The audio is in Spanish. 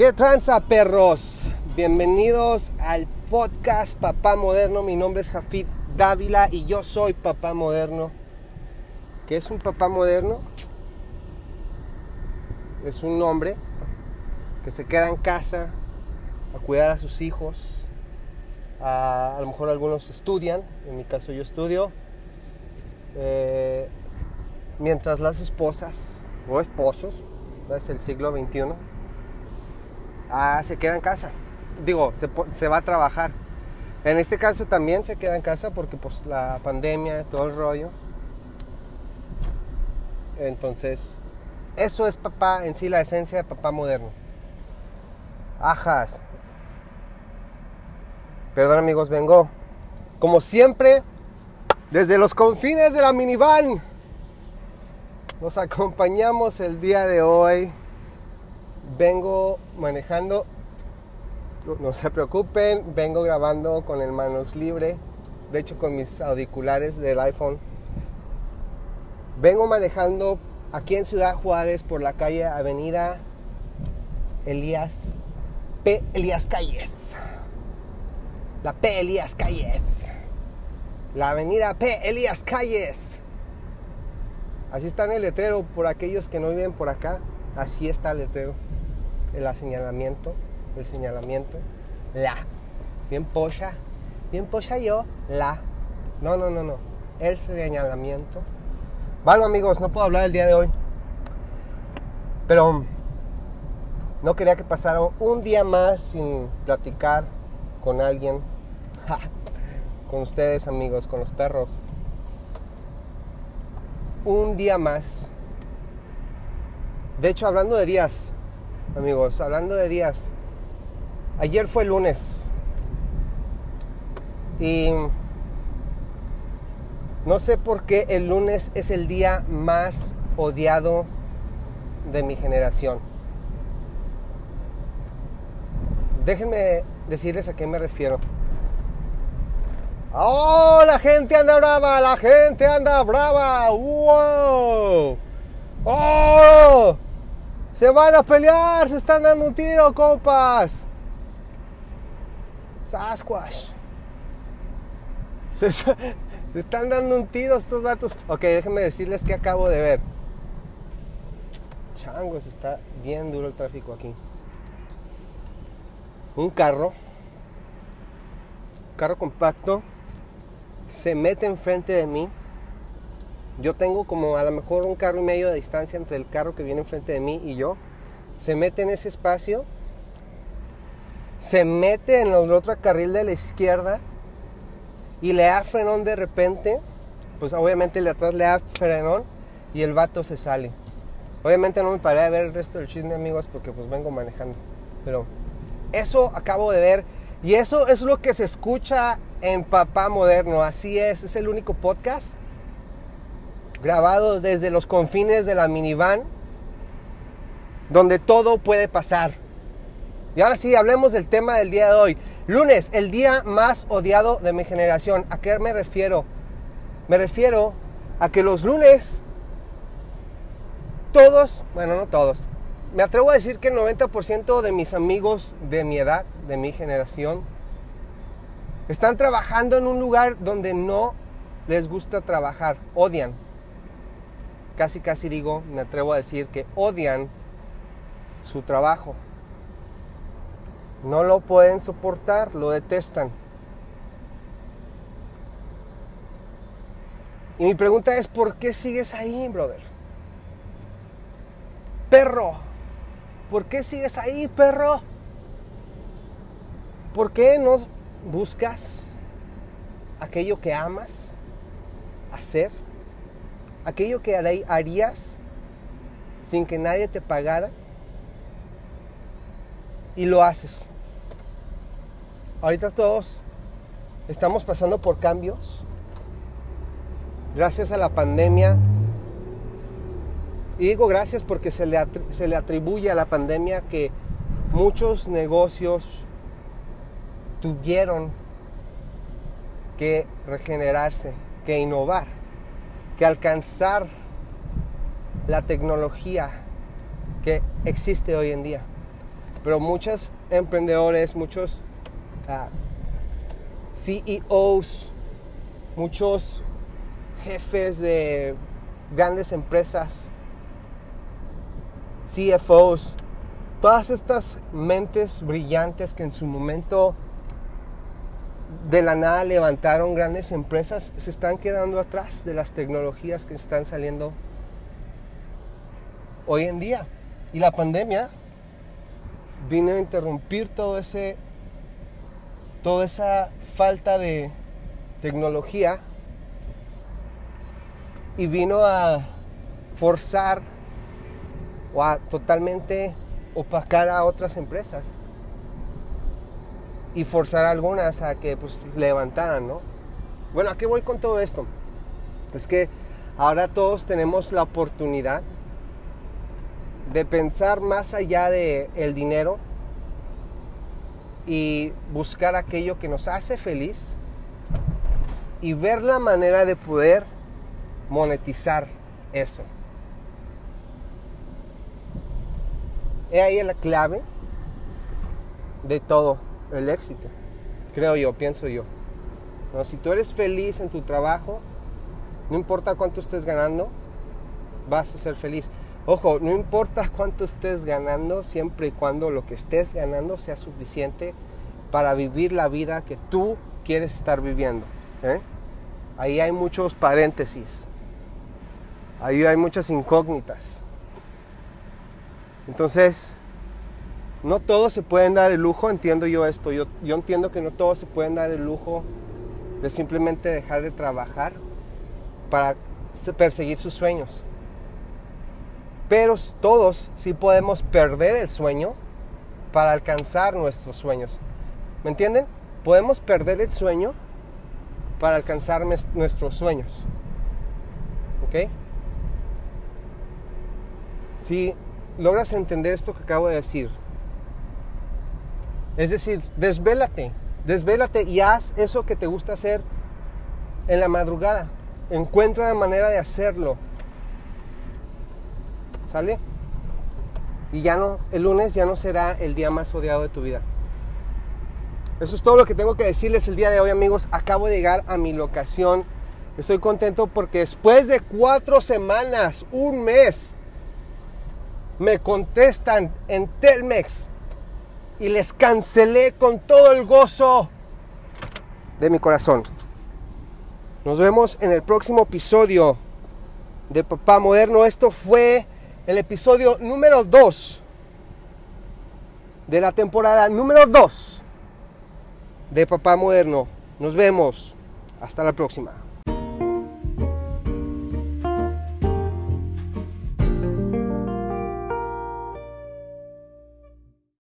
¿Qué tranza, perros? Bienvenidos al podcast Papá Moderno. Mi nombre es Jafit Dávila y yo soy Papá Moderno. ¿Qué es un papá moderno? Es un hombre que se queda en casa a cuidar a sus hijos. A, a lo mejor algunos estudian, en mi caso yo estudio. Eh, mientras las esposas o esposos, es el siglo XXI, ah, se queda en casa. Digo, se, va a trabajar. En este caso también se queda en casa porque pues la pandemia, todo el rollo. Entonces, eso es papá, en sí la esencia de papá moderno. Ajas. Perdón amigos, vengo como siempre desde los confines de la minivan. Nos acompañamos el día de hoy. Vengo manejando. No se preocupen, vengo grabando con el manos libre. De hecho, con mis auriculares del iPhone. Vengo manejando aquí en Ciudad Juárez por la calle Avenida Elías P. Elías Calles. La P. Elías Calles. La Avenida P. Elías Calles. Así está en el letrero por aquellos que no viven por acá. Así está el letrero. El señalamiento. El señalamiento. La. Bien pocha. Bien pocha yo. La. No, no, no, no. El señalamiento. Vale, amigos, no puedo hablar el día de hoy. Pero no quería que pasara un día más sin platicar con alguien. con ustedes, amigos, con los perros un día más. De hecho, hablando de días, amigos, hablando de días, ayer fue lunes y no sé por qué el lunes es el día más odiado de mi generación. Déjenme decirles a qué me refiero. ¡Oh! La gente anda brava, la gente anda brava. ¡Wow! ¡Oh! Se van a pelear, se están dando un tiro, compas. Sasquatch. Se, se, están dando un tiro estos vatos. Ok, déjenme decirles que acabo de ver. Changos, está bien duro el tráfico aquí. Un carro. Carro compacto se mete enfrente de mí. Yo tengo como a lo mejor un carro y medio de distancia entre el carro que viene enfrente de mí y yo. Se mete en ese espacio. Se mete en el otro carril de la izquierda y le da frenón de repente. Pues obviamente el de atrás le da frenón y el vato se sale. Obviamente no me paré a ver el resto del chisme, amigos, porque pues vengo manejando. Pero eso acabo de ver y eso es lo que se escucha en Papá Moderno. Así es, es el único podcast grabado desde los confines de la minivan, donde todo puede pasar. Y ahora sí, hablemos del tema del día de hoy. Lunes, el día más odiado de mi generación. ¿A qué me refiero? Me refiero a que los lunes, todos, bueno, no todos, me atrevo a decir que el 90% de mis amigos de mi edad, de mi generación, están trabajando en un lugar donde no les gusta trabajar, odian. Casi, casi digo, me atrevo a decir que odian su trabajo. No lo pueden soportar, lo detestan. Y mi pregunta es, ¿por qué sigues ahí, brother? Perro, ¿por qué sigues ahí, perro? ¿Por qué no buscas aquello que amas hacer, aquello que harías sin que nadie te pagara y lo haces. Ahorita todos estamos pasando por cambios gracias a la pandemia. Y digo gracias porque se le, se le atribuye a la pandemia que muchos negocios, tuvieron que regenerarse, que innovar, que alcanzar la tecnología que existe hoy en día. pero muchos emprendedores, muchos ah, CEOs, muchos jefes de grandes empresas, CFOs, todas estas mentes brillantes que en su momento de la nada levantaron grandes empresas, se están quedando atrás de las tecnologías que están saliendo hoy en día. Y la pandemia vino a interrumpir todo ese, toda esa falta de tecnología y vino a forzar o a totalmente opacar a otras empresas y forzar a algunas a que pues levantaran, ¿no? Bueno, ¿a qué voy con todo esto? Es que ahora todos tenemos la oportunidad de pensar más allá de el dinero y buscar aquello que nos hace feliz y ver la manera de poder monetizar eso. He ahí la clave de todo el éxito, creo yo, pienso yo. ¿No? Si tú eres feliz en tu trabajo, no importa cuánto estés ganando, vas a ser feliz. Ojo, no importa cuánto estés ganando, siempre y cuando lo que estés ganando sea suficiente para vivir la vida que tú quieres estar viviendo. ¿eh? Ahí hay muchos paréntesis. Ahí hay muchas incógnitas. Entonces, no todos se pueden dar el lujo, entiendo yo esto. Yo, yo entiendo que no todos se pueden dar el lujo de simplemente dejar de trabajar para perseguir sus sueños. Pero todos sí podemos perder el sueño para alcanzar nuestros sueños. ¿Me entienden? Podemos perder el sueño para alcanzar nuestros sueños. ¿Ok? Si logras entender esto que acabo de decir, es decir, desvélate, desvélate y haz eso que te gusta hacer en la madrugada. Encuentra la manera de hacerlo ¿Sale? Y ya no, el lunes ya no será el día más odiado de tu vida. Eso es todo lo que tengo que decirles el día de hoy, amigos. Acabo de llegar a mi locación. Estoy contento porque después de cuatro semanas, un mes, me contestan en Telmex y les cancelé con todo el gozo de mi corazón. Nos vemos en el próximo episodio de Papá Moderno. Esto fue el episodio número 2 de la temporada número 2 de Papá Moderno. Nos vemos. Hasta la próxima.